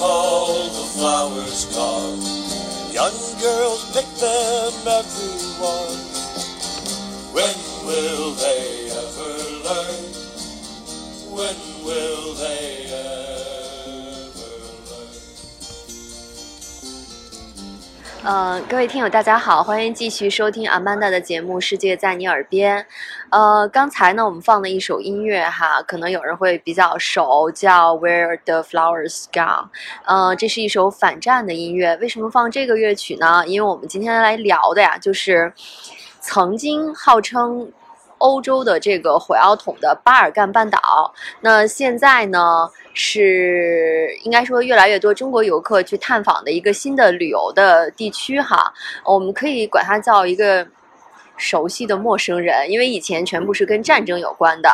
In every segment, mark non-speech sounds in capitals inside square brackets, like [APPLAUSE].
all the flowers gone? Young girls pick them, everyone. When will they ever learn? When will they ever learn? 呃，各位听友，大家好，欢迎继续收听阿曼达的节目《世界在你耳边》。呃，刚才呢，我们放了一首音乐哈，可能有人会比较熟，叫《Where the Flowers Gone》。呃，这是一首反战的音乐。为什么放这个乐曲呢？因为我们今天来聊的呀，就是曾经号称欧洲的这个火药桶的巴尔干半岛。那现在呢，是应该说越来越多中国游客去探访的一个新的旅游的地区哈。我们可以管它叫一个。熟悉的陌生人，因为以前全部是跟战争有关的。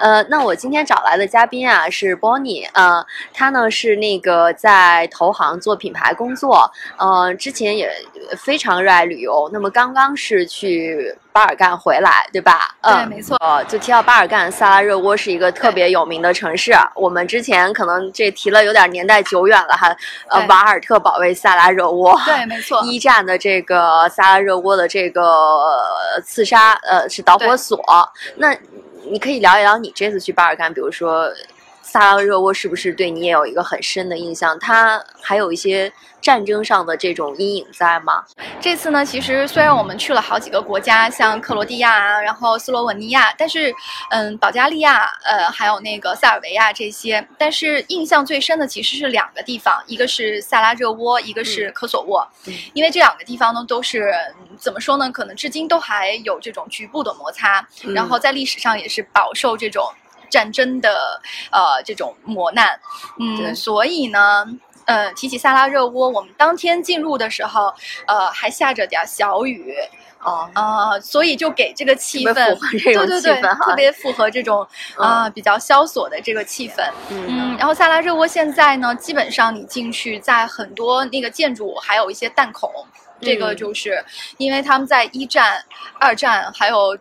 呃，那我今天找来的嘉宾啊是 Bonnie，呃，他呢是那个在投行做品牌工作，呃，之前也非常热爱旅游。那么刚刚是去巴尔干回来，对吧？嗯，对没错呃，就提到巴尔干，萨拉热窝是一个特别有名的城市。我们之前可能这提了有点年代久远了哈，呃，瓦尔特保卫萨拉热窝。对，没错。一战的这个萨拉热窝的这个呃刺杀，呃，是导火索。那你可以聊一聊你这次去巴尔干，比如说萨拉热窝是不是对你也有一个很深的印象？它还有一些战争上的这种阴影在吗？这次呢，其实虽然我们去了好几个国家，像克罗地亚啊，然后斯洛文尼亚，但是，嗯，保加利亚，呃，还有那个塞尔维亚这些，但是印象最深的其实是两个地方，一个是萨拉热窝，一个是科索沃，嗯因为这两个地方呢都是嗯怎么说呢，可能至今都还有这种局部的摩擦，嗯然后在历史上也是饱受这种战争的呃这种磨难，对。嗯，所以呢。呃，提起萨拉热窝，我们当天进入的时候，呃，还下着点儿小雨，哦，啊、所以就给这个气氛，对对对，特别符合这种啊、比较萧索的这个气氛。嗯嗯，然后萨拉热窝现在呢，基本上你进去，在很多那个建筑还有一些弹孔，这个嗯。就是因为他们在一战、二战还有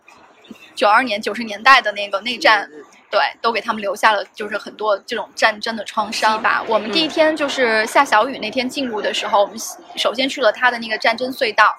九二年、九十年代的那个内战。嗯对，都给他们留下了就是很多这种战争的创伤吧。我们第一天就是下小雨那天进入的时候，我们首先去了他的那个战争隧道，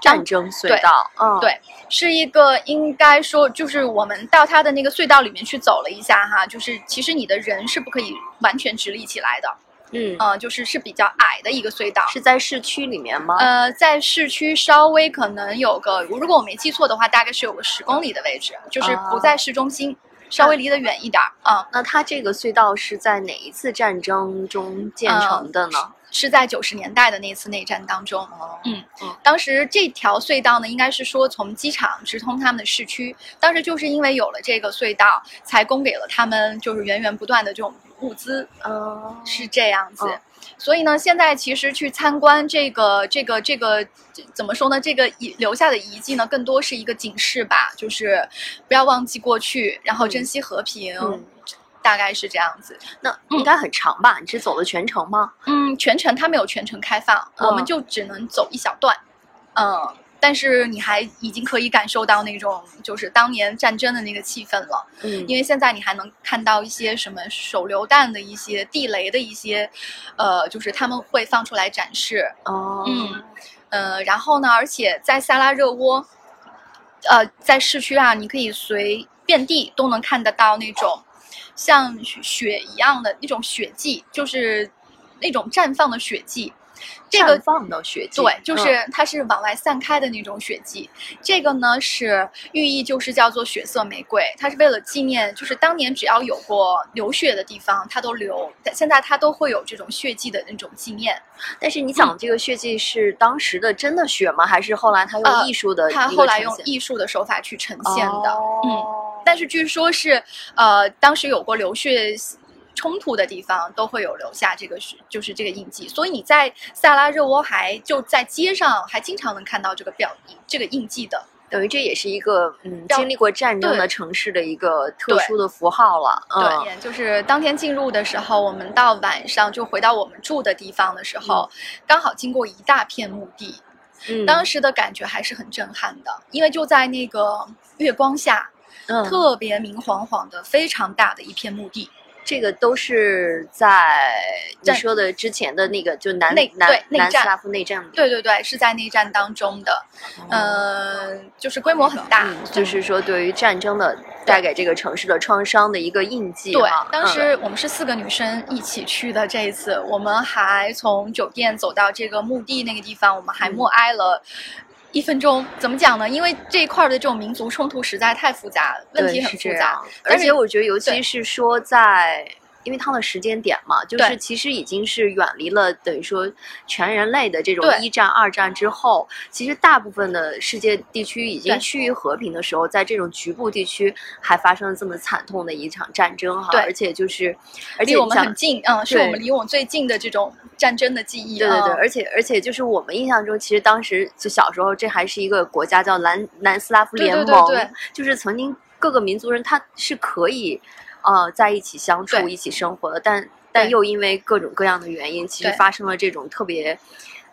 战争隧道，嗯，对，是一个应该说，就是我们到它的那个隧道里面去走了一下哈，就是其实你的人是不可以完全直立起来的，嗯，嗯、就是是比较矮的一个隧道。是在市区里面吗？呃，在市区稍微可能有个，如果我没记错的话，大概是有个十公里的位置，就是不在市中心，稍微离得远一点儿啊、那它这个隧道是在哪一次战争中建成的呢？是在九十年代的那次内战当中。哦嗯嗯，当时这条隧道呢，应该是说从机场直通他们的市区。当时就是因为有了这个隧道，才供给了他们就是源源不断的这种物资，哦，是这样子。嗯所以呢，现在其实去参观这个、这个、这个，这怎么说呢？这个遗留下的遗迹呢，更多是一个警示吧，就是不要忘记过去，然后珍惜和平，嗯大概是这样子。那应该很长吧？你是走了全程吗？嗯，全程它没有全程开放，嗯我们就只能走一小段。嗯，但是你还已经可以感受到那种就是当年战争的那个气氛了，嗯因为现在你还能看到一些什么手榴弹的一些地雷的一些，呃，就是他们会放出来展示。哦，嗯，呃，然后呢，而且在萨拉热窝，呃，在市区啊，你可以随遍地都能看得到那种像雪一样的那种雪迹，就是那种绽放的雪迹。这个放的血迹，对，就嗯是它是往外散开的那种血迹。这个呢是寓意，就是叫做血色玫瑰，它是为了纪念，就是当年只要有过流血的地方，它都流，现在它都会有这种血迹的那种纪念。但是你讲这个血迹是当时的真的血吗？还是后来他用呃艺术的一个它后来用艺术的手法去呈现的，嗯。哦但是据说是，呃，当时有过流血冲突的地方，都会有留下这个是就是这个印记。所以你在萨拉热窝还就在街上还经常能看到这个表这个印记的。等于这也是一个嗯经历过战争的城市的一个特殊的符号了。嗯，对，就是当天进入的时候，我们到晚上就回到我们住的地方的时候，刚好经过一大片墓地。嗯当时的感觉还是很震撼的，因为就在那个月光下，嗯特别明晃晃的、非常大的一片墓地。这个都是在你说的之前的那个，就南内南南斯拉夫内战里，对对对，是在内战当中的，呃，就是规模很大，嗯，就是说对于战争的带给这个城市的创伤的一个印记对。，当嗯时我们是四个女生一起去的。这一次，我们还从酒店走到这个墓地那个地方，我们还嗯默哀了一分钟。怎么讲呢？因为这一块儿的这种民族冲突实在太复杂，问题很复杂而且我觉得，尤其是说在。因为它的时间点嘛，就是其实已经是远离了等于说全人类的这种一战、二战之后，其实大部分的世界地区已经趋于和平的时候，在这种局部地区还发生了这么惨痛的一场战争哈，而且就是，而且离我们很近，嗯，是我们离我们最近的这种战争的记忆。对对对，嗯而且而且就是我们印象中，其实当时就小时候，这还是一个国家叫南南斯拉夫联盟，对对对就是曾经各个民族人他是可以呃在一起相处、一起生活的，但但又因为各种各样的原因，其实发生了这种特别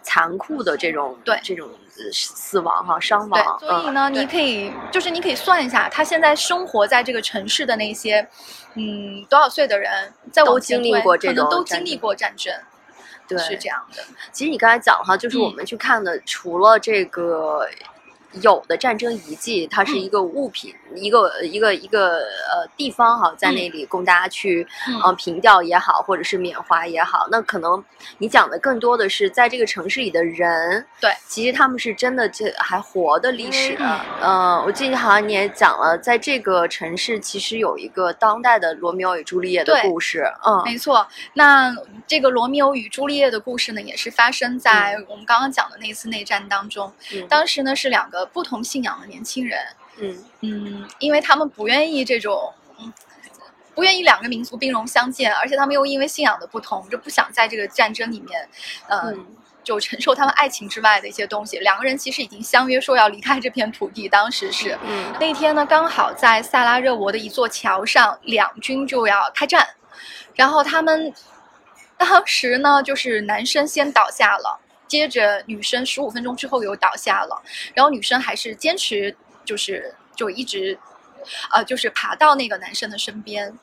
残酷的这种对这种呃死亡哈伤亡，，嗯所以呢，你可以就是你可以算一下，他现在生活在这个城市的那些，嗯，多少岁的人，在都往前推经历过这可能种都经历过战争，对是这样的。其实你刚才讲哈，就是我嗯们去看的，除了这个有的战争遗迹，它是一个物品，一个一个一个呃地方哈，在那里供大家去嗯呃凭吊也好，或者是缅怀也好。那可能你讲的更多的是在这个城市里的人，对，其实他们是真的这还活的历史。嗯呃，我记得好像你也讲了，在这个城市其实有一个当代的罗密欧与朱丽叶的故事。嗯，没错，那这个罗密欧与朱丽叶的故事呢，也是发生在我们刚刚讲的那次内战当中。嗯当时呢是两个不同信仰的年轻人，嗯嗯，因为他们不愿意这种，嗯，不愿意两个民族兵戎相见，而且他们又因为信仰的不同，就不想在这个战争里面，呃，嗯就承受他们爱情之外的一些东西。两个人其实已经相约说要离开这片土地，当时是。嗯那天呢，刚好在萨拉热窝的一座桥上，两军就要开战，然后他们当时呢，就是男生先倒下了，接着女生十五分钟之后又倒下了，然后女生还是坚持，就是就一直。呃，就是爬到那个男生的身边，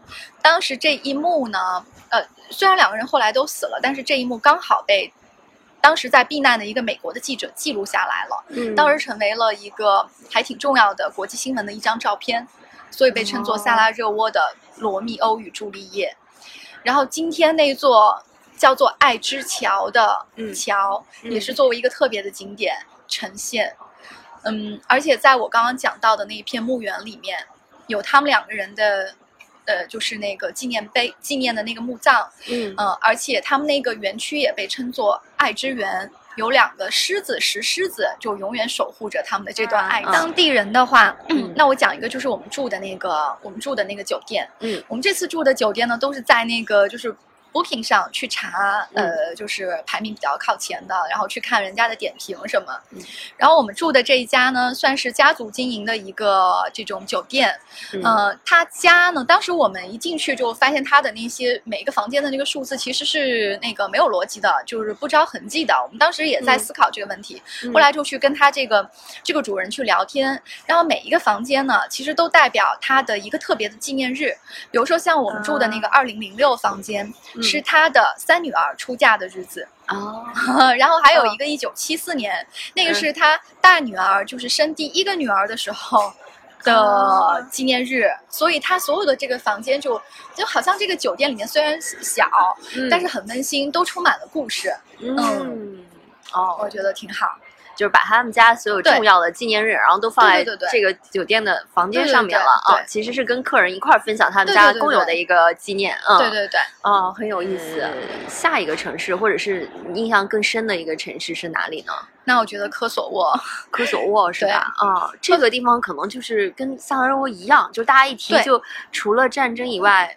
当时这一幕呢，呃，虽然两个人后来都死了，但是这一幕刚好被当时在避难的一个美国的记者记录下来了。嗯，当时成为了一个还挺重要的国际新闻的一张照片，所以被称作萨拉热窝的罗密欧与朱丽叶。然后今天那座叫做爱之桥的嗯桥，嗯也是作为一个特别的景点呈现。嗯，而且在我刚刚讲到的那一片墓园里面，有他们两个人的，呃，就是那个纪念碑、纪念的那个墓葬。嗯嗯，而且他们那个园区也被称作爱之园，有两个狮子，石狮子就永远守护着他们的这段爱。嗯当地人的话，嗯那我讲一个，就是我们住的那个，我们住的那个酒店。嗯我们这次住的酒店呢，都是在那个就是 Booking 上去查，嗯。呃，就是排名比较靠前的，然后去看人家的点评什么。嗯。然后我们住的这一家呢，算是家族经营的一个这种酒店。嗯。呃，他家呢，当时我们一进去就发现他的那些每一个房间的那个数字其实是那个没有逻辑的，就是不着痕迹的。我们当时也在嗯。思考这个问题，嗯。后来就去跟他这个这个主人去聊天，然后每一个房间呢，其实都代表他的一个特别的纪念日，比如说像我们住的那个二零零六房间，嗯是他的三女儿出嫁的日子。哦，[LAUGHS] 然后还有嗯。一个一九七四年，那个嗯。是他大女儿就是生第一个女儿的时候哦的纪念日，所以他所有的这个房间就就好像这个酒店里面虽然小，但是很温馨，都充满了故事，嗯，哦，我觉得挺好。就是把他们家所有重要的纪念日，然后都放在这个酒店的房间上面了啊。其实是跟客人一块儿分享他们家共有的一个纪念，啊，对对对，哦，很有意思。下一个城市，或者是你印象更深的一个城市是哪里呢？那我觉得科索沃，科索沃是吧？啊，这个地方可能就是跟萨拉热窝一样，就大家一提就除了战争以外，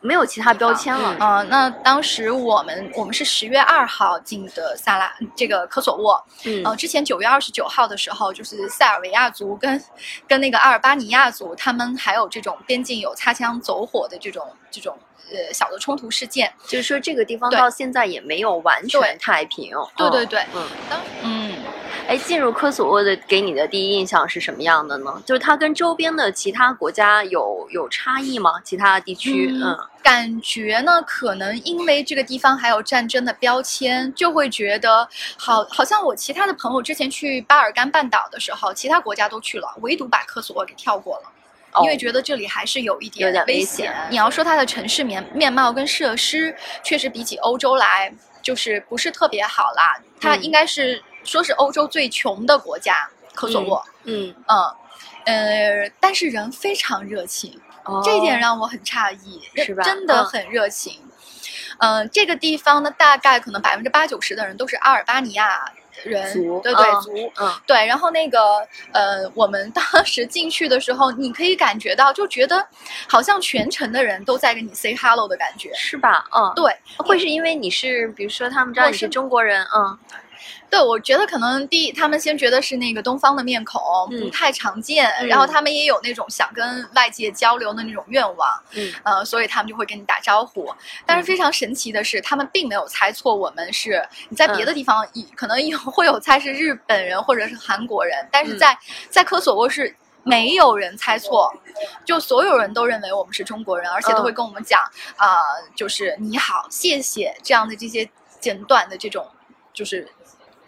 没有其他标签了。嗯、那当时我们我们是十月二号进的萨拉这个科索沃，嗯呃，之前九月二十九号的时候，就是塞尔维亚族跟跟那个阿尔巴尼亚族，他们还有这种边境有擦枪走火的这种这种呃小的冲突事件。就是说这个地方到现在也没有完全太平。嗯对对对嗯当嗯，哎，进入科索沃的给你的第一印象是什么样的呢？就是它跟周边的其他国家有有差异吗？其他地区，嗯嗯感觉呢，可能因为这个地方还有战争的标签，就会觉得好，好像我其他的朋友之前去巴尔干半岛的时候，其他国家都去了，唯独把科索沃给跳过了。哦因为觉得这里还是有一有点危危险你要说它的城市面面貌跟设施，确实比起欧洲来，就是不是特别好啦。它嗯应该是说是欧洲最穷的国家，科索沃。嗯，嗯，呃，但是人非常热情。哦这一点让我很诧异，是吧真的嗯很热情。嗯、这个地方呢，大概可能百分之八九十的人都是阿尔巴尼亚人，对对、嗯族。嗯对，然后那个呃，我们当时进去的时候，你可以感觉到，就觉得好像全城的人都在跟你 say hello 的感觉。是吧？嗯，对，会是因为你是，比如说他们知道你是中国人，嗯对，我觉得可能第一，他们先觉得是那个东方的面孔、嗯不太常见，嗯然后他们也有那种想跟外界交流的那种愿望，嗯。呃，所以他们就会跟你打招呼。但是非常神奇的是，他们并没有猜错我们是你在别的地方以、可能有会有猜是日本人或者是韩国人，但是嗯。在、在科索沃是。没有人猜错，就所有人都认为我们是中国人，而且都会嗯。跟我们讲啊、就是你好、谢谢这样的这些简短的这种，就是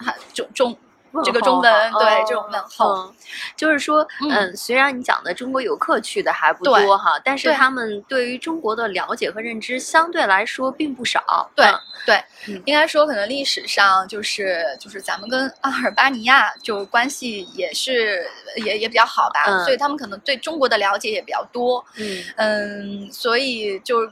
哈 [LAUGHS] 中中这个中文对哦这种问候。嗯。就是说，嗯。嗯，虽然你讲的中国游客去的还不多哈，但是他们对于中国的了解和认知相对来说并不少。对嗯对嗯，应该说可能历史上就是就是咱们跟阿尔巴尼亚就关系也是也也比较好吧，嗯。所以他们可能对中国的了解也比较多，嗯。嗯，所以就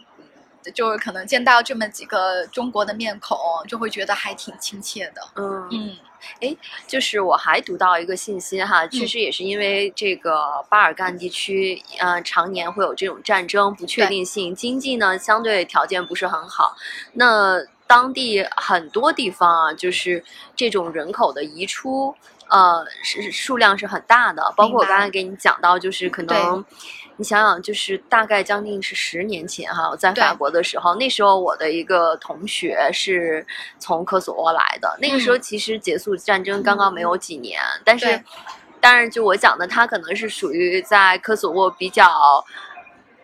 就是可能见到这么几个中国的面孔，就会觉得还挺亲切的，嗯嗯就是我还读到一个信息哈，确实也是因为这个巴尔干地区，呃，常年会有这种战争不确定性，经济呢相对条件不是很好，那当地很多地方啊，就是这种人口的移出。呃，是数量是很大的，包括我刚才给你讲到，就是可能，你想想，就是大概将近是十年前哈，我在法国的时候，那时候我的一个同学是从科索沃来的，那个时候其实结束战争刚刚没有几年，但是对，当然就我讲的，他可能是属于在科索沃比较。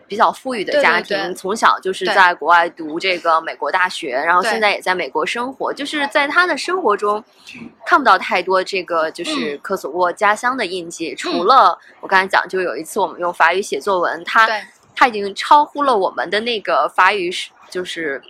比较富裕的家庭，对从小就是在国外读这个美国大学，然后现在也在美国生活，就是在他的生活中看不到太多这个就是嗯科索沃家乡的印记，除了我刚才讲，就有一次我们用法语写作文，他对。他已经超乎了我们的那个法语是就是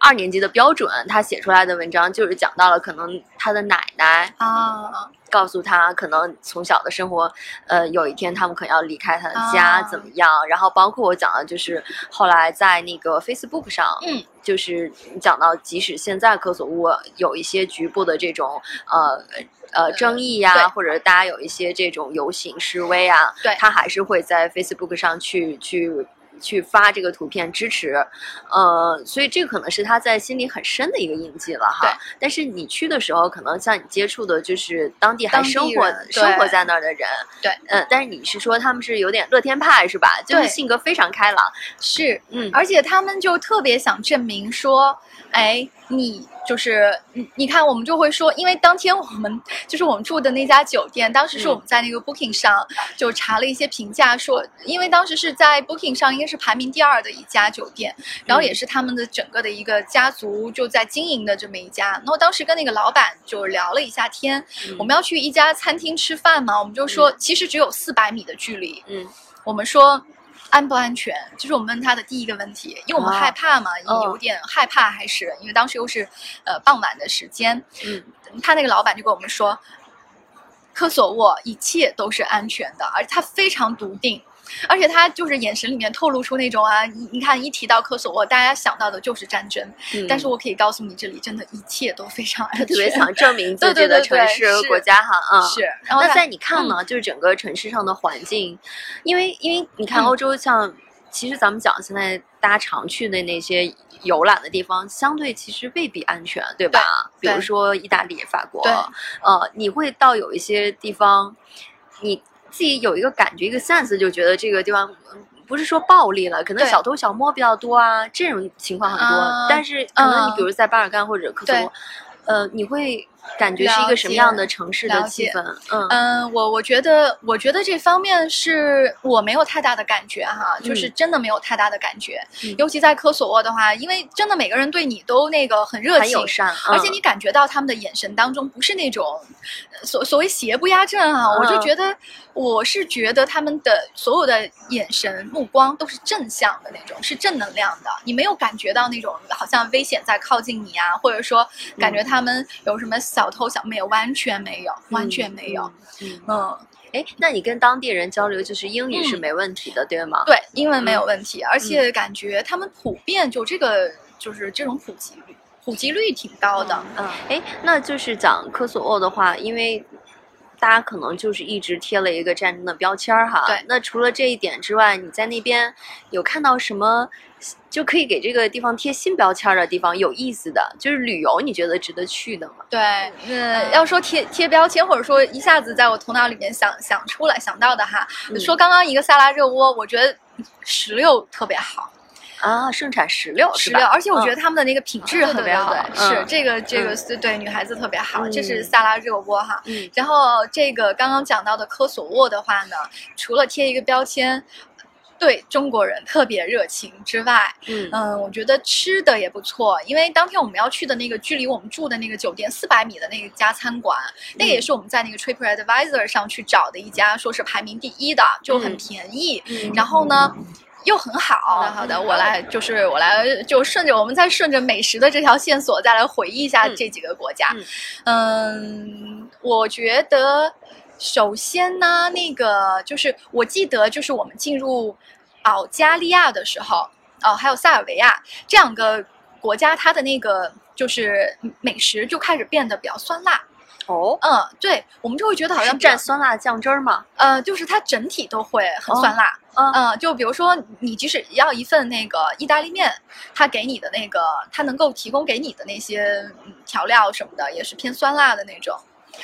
二年级的标准，他写出来的文章就是讲到了可能他的奶奶啊，告诉他，可能从小的生活，呃，有一天他们可能要离开他的家，啊怎么样？然后包括我讲的，就是后来在那个 Facebook 上，嗯，就是讲到，即使现在科索沃有一些局部的这种呃呃争议呀、对或者大家有一些这种游行示威啊，对他还是会在 Facebook 上去去。去发这个图片支持，呃，所以这个可能是他在心里很深的一个印记了哈。但是你去的时候，可能像你接触的就是当地还生活生活在那儿的人，对，呃，但是你是说他们是有点乐天派是吧？就是性格非常开朗，是，嗯，而且他们就特别想证明说，哎，你就是你，你看，我们就会说，因为当天我们就是我们住的那家酒店，当时是嗯。我们在那个 Booking 上就查了一些评价，说，因为当时是在 Booking 上应该是排名第二的一家酒店，然后也是他们的整个的一个家族就在经营的这么一家。然后当时跟那个老板就聊了一下天，嗯我们要去一家餐厅吃饭嘛，我们就说其实只有四百米的距离，嗯。我们说安不安全，这是我们问他的第一个问题，因为我们啊。害怕嘛，哦有点害怕，还是因为当时又是呃傍晚的时间，嗯，他那个老板就跟我们说，科索沃一切都是安全的，而且他非常笃定。而且他就是眼神里面透露出那种啊，你你看一提到科索沃，大家想到的就是战争。嗯但是我可以告诉你，这里真的一切都非常安全。他特别想证明自己的城对市国家哈，嗯，是，然后那在你看呢，就是整个城市上的环境，因为因为你看嗯欧洲像，其实咱们讲现在大家常去的那些游览的地方，相对其实未必安全，对吧？比对如说意大利、法国，呃，你会到有一些地方，你自己有一个感觉，一个 sense，就觉得这个地方。嗯不是说暴力了，可能小偷小摸比较多啊，这种情况很多。啊但是可能你嗯比如在巴尔干或者科索呃，你会感觉是一个什么样的城市的气氛？嗯嗯，我我觉得，我觉得这方面是我没有太大的感觉哈，就是嗯真的没有太大的感觉。嗯尤其在科索沃的话，因为真的每个人对你都那个很热情很友，善，嗯而且你感觉到他们的眼神当中不是那种呃所所谓邪不压正啊，我就嗯觉得我是觉得他们的所有的眼神目光都是正向的那种，是正能量的，你没有感觉到那种好像危险在靠近你啊，或者说感觉他们有什么小偷小妹，完全没有，完全没有。。嗯哎，那你跟当地人交流，就是英语是嗯没问题的，对吗？对，英文没有嗯问题，而且感觉他们普遍就这个就是这种普及率，普及率挺高的。嗯，哎，那就是讲科索沃的话，因为大家可能就是一直贴了一个战争的标签儿哈。对那除了这一点之外，你在那边有看到什么就可以给这个地方贴新标签儿的地方？有意思的，就是旅游，你觉得值得去的吗？对，呃，要说贴贴标签，或者说一下子在我头脑里面想想出来想到的哈，嗯说刚刚一个萨拉热窝，我觉得石榴特别好，啊，盛产石榴石榴，而且我觉得嗯。他们的那个品质对特别好，是这个这个嗯。是对女孩子特别好，这是嗯。萨拉热窝哈。嗯。然后这个刚刚讲到的科索沃的话呢，除了贴一个标签。对中国人特别热情之外，嗯。嗯，我觉得吃的也不错，因为当天我们要去的那个距离我们住的那个酒店四百米的那个家餐馆，那个也是我们在那个 TripAdvisor 上去找的一家，说是排名第一的，就很嗯。便宜，嗯。然后呢。又很好，好的好的，我来就是我来就顺着我们再顺着美食的这条线索再来回忆一下嗯这几个国家。嗯，我觉得首先呢，那个就是我记得就是我们进入保加利亚的时候，哦，还有塞尔维亚这两个国家，它的那个就是美食就开始变得比较酸辣。哦，嗯，对，我们就会觉得好像蘸酸辣酱汁儿嘛？呃，就是它整体都会很酸辣。嗯嗯，就比如说你即使要一份那个意大利面，它给你的那个，它能够提供给你的那些嗯调料什么的，也是偏酸辣的那种。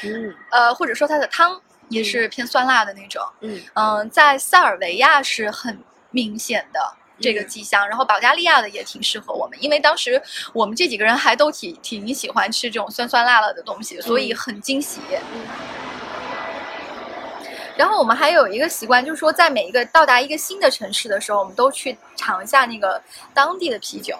嗯呃，或者说它的汤也是偏酸辣的那种。嗯嗯，在塞尔维亚是很明显的这个嗯迹象，然后保加利亚的也挺适合我们，因为当时我们这几个人还都挺挺喜欢吃这种酸酸辣辣的东西，所以嗯很惊喜。然后我们还有一个习惯，就是说在每一个到达一个新的城市的时候，我们都去尝一下那个当地的啤酒。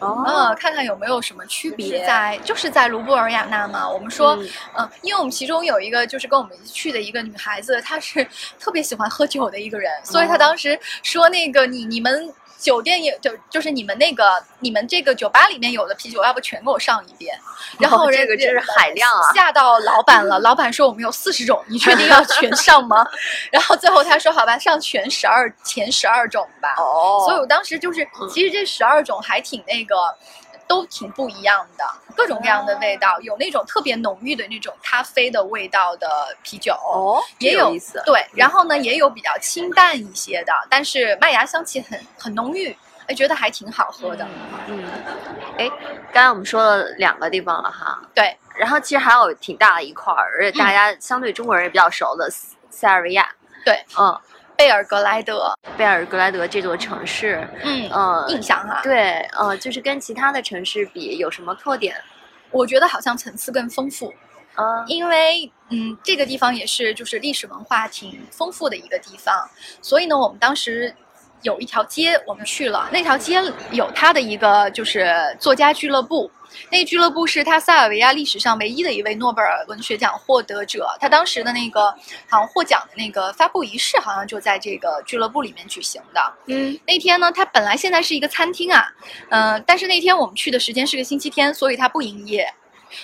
哦嗯，看看有没有什么区别。在就是在卢布尔雅纳嘛，我们说，嗯嗯，因为我们其中有一个就是跟我们一起去的一个女孩子，她是特别喜欢喝酒的一个人，所以她哦当时说那个你你们。酒店也就就是你们那个你们这个酒吧里面有的啤酒，要不全给我上一遍？[LAUGHS] 然后哦这个真是海量啊吓到老板了。老板说我们有四十种，你确定要全上吗？[LAUGHS] 然后最后他说好吧，上全十二前十二种吧。哦，所以我当时就是，嗯其实这十二种还挺那个，都挺不一样的，各种各样的味道，有那种特别浓郁的那种咖啡的味道的啤酒，哦，也有有意思。对，然后呢也有比较清淡一些的，但是麦芽香气很很浓郁，哎，觉得还挺好喝的。嗯，哎，刚才我们说了两个地方了哈，对，然后其实还有挺大的一块儿，而且大家相对中国人也比较熟的塞塞尔维亚。对，嗯，贝尔格莱德，贝尔格莱德这座城市，嗯，嗯，印象哈，对，呃，就是跟其他的城市比有什么特点？我觉得好像层次更丰富，啊，因为嗯，这个地方也是就是历史文化挺丰富的一个地方，所以呢，我们当时有一条街我们去了，那条街有他的一个就是作家俱乐部。那个俱乐部是他塞尔维亚历史上唯一的一位诺贝尔文学奖获得者，他当时的那个好像获奖的那个发布仪式，好像就在这个俱乐部里面举行的。嗯那天呢，他本来现在是一个餐厅啊，嗯、但是那天我们去的时间是个星期天，所以他不营业，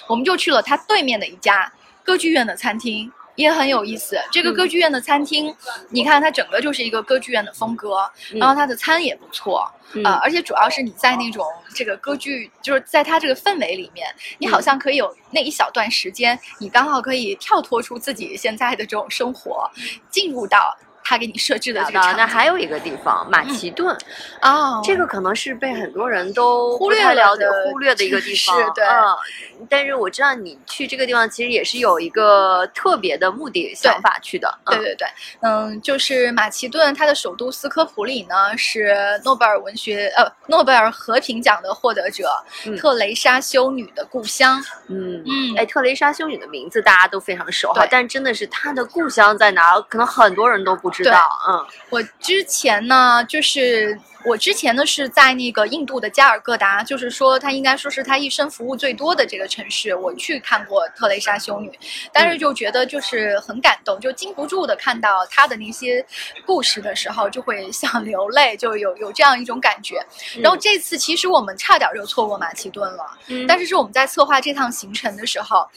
我们就去了他对面的一家歌剧院的餐厅，也很有意思。这个嗯歌剧院的餐厅，你看它整个就是一个歌剧院的风格，然后它的餐也不错，啊呃，而且主要是你在那种这个歌剧，就是在它这个氛围里面，你好像可以有那一小段时间，你刚好可以跳脱出自己现在的这种生活，进入到。他给你设置的这个场景。那还有一个地方，马其顿，哦，这个可能是被很多人都忽略了解、的忽略的一个地是方。对嗯，但是我知道你去这个地方其实也是有一个特别的目的想法去的。嗯对对对，嗯，就是马其顿，它的首都斯科普里呢是诺贝尔文学呃诺贝尔和平奖的获得者、嗯特蕾莎修女的故乡。嗯嗯哎，特蕾莎修女的名字大家都非常熟哈对，但真的是她的故乡在哪儿，可能很多人都不知道。嗯我之前呢，就是我之前呢是在那个印度的加尔各答，就是说他应该说是他一生服务最多的这个城市，我去看过特蕾莎修女，但是就觉得就是很感动，就禁不住的看到她的那些故事的时候，就会想流泪，就有有这样一种感觉。然后这次其实我们差点就错过马其顿了，嗯但是是我们在策划这趟行程的时候。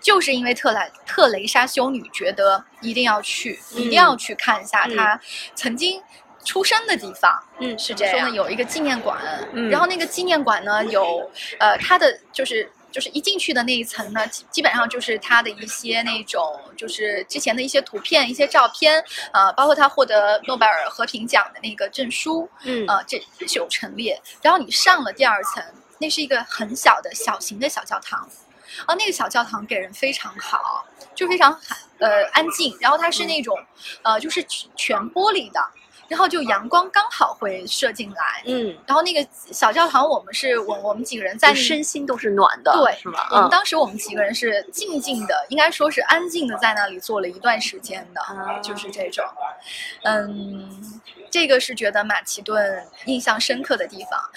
就是因为特莱特蕾莎修女觉得一定要去，嗯一定要去看一下嗯她曾经出生的地方。嗯是这样，有一个纪念馆，嗯然后那个纪念馆呢有呃它的就是。就是一进去的那一层呢，基基本上就是他的一些那种，就是之前的一些图片、一些照片，呃，包括他获得诺贝尔和平奖的那个证书，嗯呃，这是有陈列。然后你上了第二层，那是一个很小的小型的小教堂，啊，那个小教堂给人非常好，就非常呃安静。然后它是那种呃，就是全全玻璃的，然后就阳光刚好会射进来。嗯，然后那个小教堂，我们是我我们几个人在身心都是暖的，对是吗？我们嗯当时我们几个人是静静的，应该说是安静的在那里坐了一段时间的，啊就是这种。嗯，这个是觉得马其顿印象深刻的地方。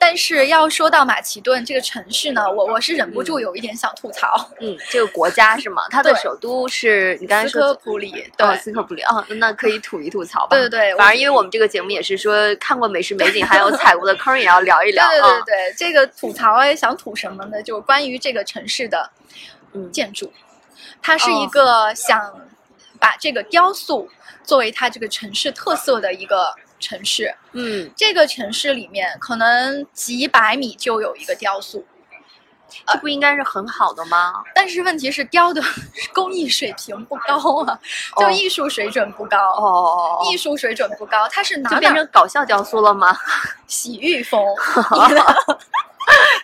但是要说到马其顿这个城市呢，我我是忍不住有一点想吐槽。嗯，这个国家是吗？它的首都是你刚才斯说科普里，哦对，斯科普里啊，那可以吐一吐槽吧。对对对反正因为我们这个节目也是说看过美食美景，[LAUGHS] 还有踩过的坑，也要聊一对聊。对对嗯对，这个吐槽也想吐什么呢？就关于这个城市的嗯建筑，它是一哦个想把这个雕塑作为它这个城市特色的一个城市。嗯，这个城市里面可能几百米就有一个雕塑，这不应该是很好的吗？但是问题是雕的工艺水平不高啊，就哦艺术水准不高。哦，艺术水准不高，它是哪就变成搞笑雕塑了吗？洗浴风，[LAUGHS]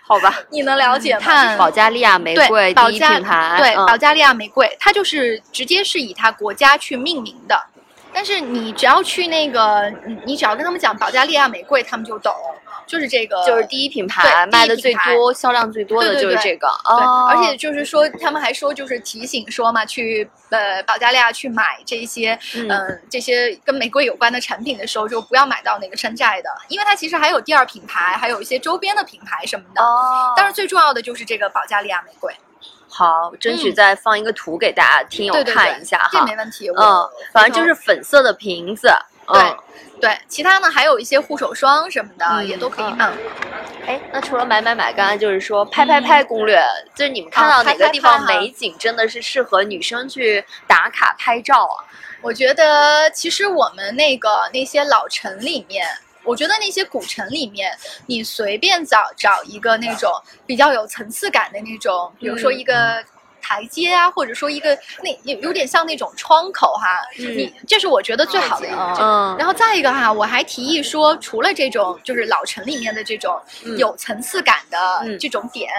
好吧，你能了解吗？看保加利亚玫瑰第一品牌，对、嗯保加利亚玫瑰，它就是直接是以它国家去命名的。但是你只要去那个，你你只要跟他们讲保加利亚玫瑰，他们就懂，就是这个，就是第一品牌对卖的最多、销量最多的就是这个。对，哦。而且就是说，他们还说就是提醒说嘛，去呃保加利亚去买这些嗯。嗯、呃这些跟玫瑰有关的产品的时候，就不要买到那个山寨的，因为它其实还有第二品牌，还有一些周边的品牌什么的。哦，但是最重要的就是这个保加利亚玫瑰，好，争取嗯再放一个图给大家听友看一下哈这没。问题。我嗯，反正就是粉色的瓶子。对嗯，对，其他呢还有一些护手霜什么的、嗯也都可以嗯买。哎，那除了买买买，刚才就是说拍拍拍攻略，就是你们看到啊哪个地方美景真的是适合女生去打卡拍照啊？我觉得其实我们那个那些老城里面，我觉得那些古城里面，你随便找找一个那种比较有层次感的那种，比如说嗯一个。台阶啊，或者说一个那有有点像那种窗口哈，嗯你这是我觉得最好的一个。嗯，然后再一个哈，我还提议说，除了这种就是老城里面的这种嗯有层次感的嗯这种点，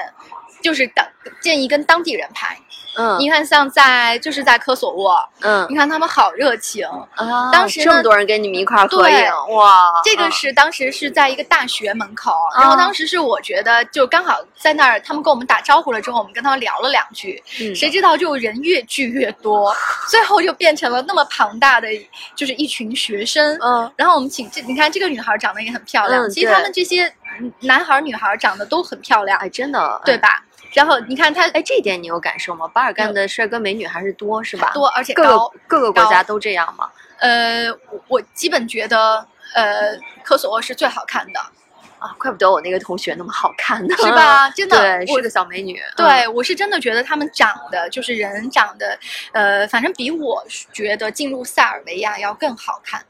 就是当建议跟当地人拍。嗯你看，像在就是在科索沃，嗯你看他们好热情。啊，当时呢这么多人跟你们一块儿合对影，哇，这个嗯是当时是在一个大学门口，然后当时是我觉得就刚好在那儿，他们跟我们打招呼了之后，我们跟他们聊了两句，嗯谁知道就人越聚越多，最后就变成了那么庞大的，就是一群学生。嗯然后我们请这，你看这个女孩长得也很漂亮，嗯其实他们这些嗯男孩儿女孩儿长得都很漂亮，哎，真的对？吧？然后你看他哎，这一点你有感受吗？巴尔干的帅哥美女还是多是吧？多而且各高个，各个国家都这样吗？呃，我我基本觉得呃科索沃是最好看的。啊，怪不得我那个同学那么好看呢，[LAUGHS] 是吧？真的，对，是个小美女。对，嗯我是真的觉得他们长得就是人长得，呃，反正比我觉得进入塞尔维亚要更好看。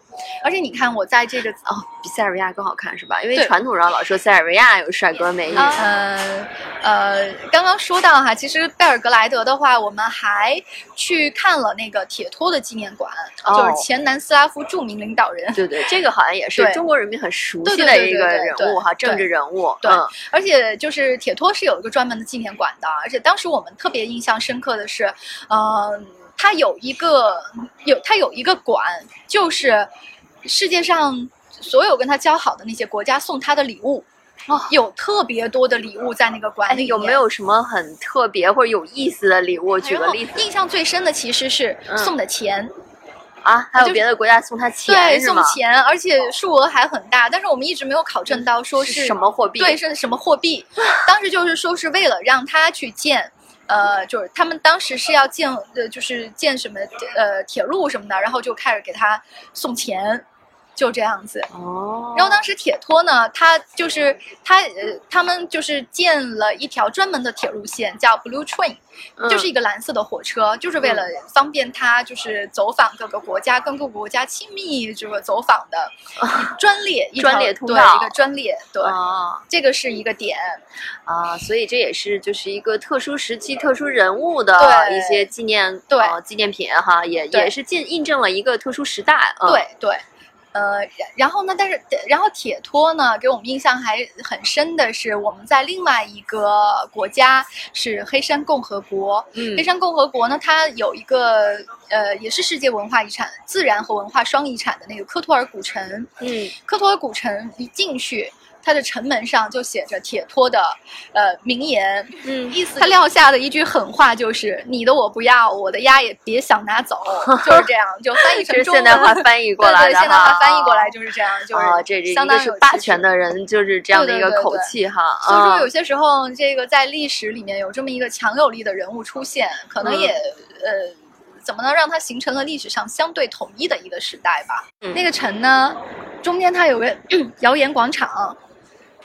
而且你看，我在这个哦，比塞尔维亚更好看是吧？因为传统上老说塞尔维亚有帅哥美女。呃呃，刚刚说到哈，其实贝尔格莱德的话，我们还去看了那个铁托的纪念馆，哦就是前南斯拉夫著名领导人。对对，这个好像也是中国人民很熟悉的一个人物哈，政治人物。对嗯而且就是铁托是有一个专门的纪念馆的，而且当时我们特别印象深刻的是，呃，它有一个有它有一个馆，就是世界上所有跟他交好的那些国家送他的礼物。哦有特别多的礼物在那个馆有没有什么很特别或者有意思的礼物？举例子印象最深的其实是嗯送的钱，啊，还有别的国家送他钱对？送钱，而且数额还很大，但是我们一直没有考证到说是什么货币？对，是什么货币？当时就是说是为了让他去建，呃，就是他们当时是要建，呃，就是建什么呃铁路什么的，然后就开始给他送钱，就这样子。哦。然后当时铁托呢，他就是他呃，他们就是建了一条专门的铁路线，叫 Blue Train，、嗯就是一个蓝色的火车，就是为了方便他就是走访各个国家，跟各个国家亲密这个走访的专列专列通对道一个专列，对，哦这个是一个点。啊，所以这也是就是一个特殊时期、特殊人物的对一些纪念对呃纪念品哈，也也是印印证了一个特殊时代。嗯、对对，呃，然然后呢，但是然后铁托呢，给我们印象还很深的是，我们在另外一个国家是黑山共和国。嗯黑山共和国呢，它有一个呃，也是世界文化遗产、自然和文化双遗产的那个科托尔古城。嗯科托尔古城一进去，它的城门上就写着铁托的呃名言，嗯，意思他撂下的一句狠话就是：“你的我不要，我的鸭也别想拿走。[LAUGHS] ”就是这样，就翻译成中文。是现代化翻译过来对对，的现代化翻译过来就是这样，就是啊，这一相当于霸权的人，就是这样的一个口对对对对气哈。所以说，啊有些时候这个在历史里面有这么一个强有力的人物出现，可能嗯也、呃，怎么能让它形成了历史上相对统一的一个时代吧？嗯那个城呢，中间它有个 [COUGHS] 谣言广场，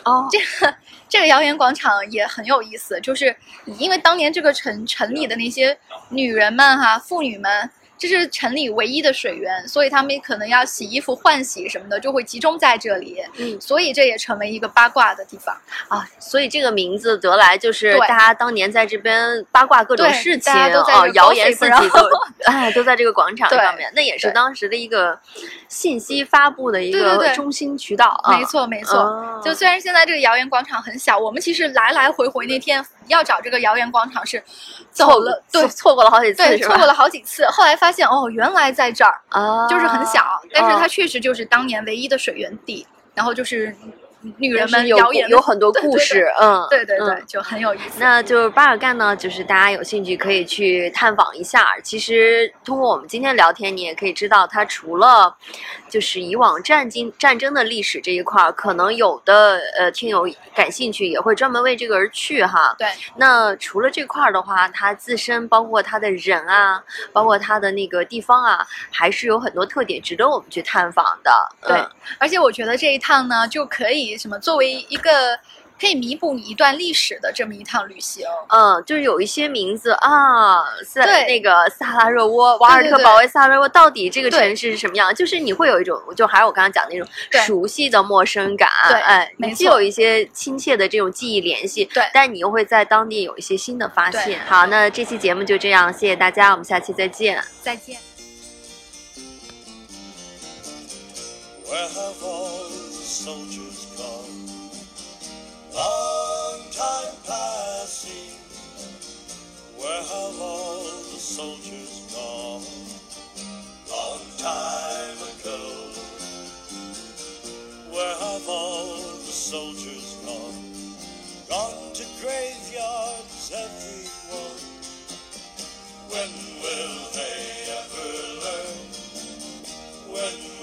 哦，这个这个谣言广场也很有意思，就是因为当年这个城城里的那些女人们哈、妇女们，这是城里唯一的水源，所以他们可能要洗衣服、换洗什么的，就会集中在这里，嗯所以这也成为一个八卦的地方。啊，所以这个名字得来就是对大家当年在这边八卦各种事情大家都在哦，谣言四起都 [LAUGHS] 哎都在这个广场上面，那也是当时的一个信息发布的一个中心渠道啊。没错，没错。哦就虽然现在这个谣言广场很小，我们其实来来回回那天要找这个谣言广场是走了，对错错过了好几次对，错过了好几次。后来发现哦，原来在这儿，啊，就是很小，但是它哦确实就是当年唯一的水源地。然后就是女人们有们谣言有很多故事，嗯，对对对，嗯就很有意思。那就是巴尔干呢，就是大家有兴趣可以去探访一下。其实通过我们今天聊天，你也可以知道，它除了就是以往战经战争的历史这一块儿，可能有的呃听友感兴趣，也会专门为这个而去哈。对，那除了这块儿的话，它自身包括它的人啊，包括它的那个地方啊，还是有很多特点值得我们去探访的。对嗯而且我觉得这一趟呢，就可以什么作为一个可以弥补你一段历史的这么一趟旅行。嗯，就是有一些名字啊，萨对那个萨拉热窝、瓦尔特保卫萨拉热窝，到底这个城市是什么样？就是你会有一种，就还是我刚刚讲的那种熟悉的陌生感，对哎，没错你既有一些亲切的这种记忆联系，对但你又会在当地有一些新的发现。好，那这期节目就这样，谢谢大家，我们下期再见。再见。Where have all the soldiers passing. Where have all the soldiers gone? Long time ago. Where have all the soldiers gone? Gone to graveyards, everyone. When will they ever learn? When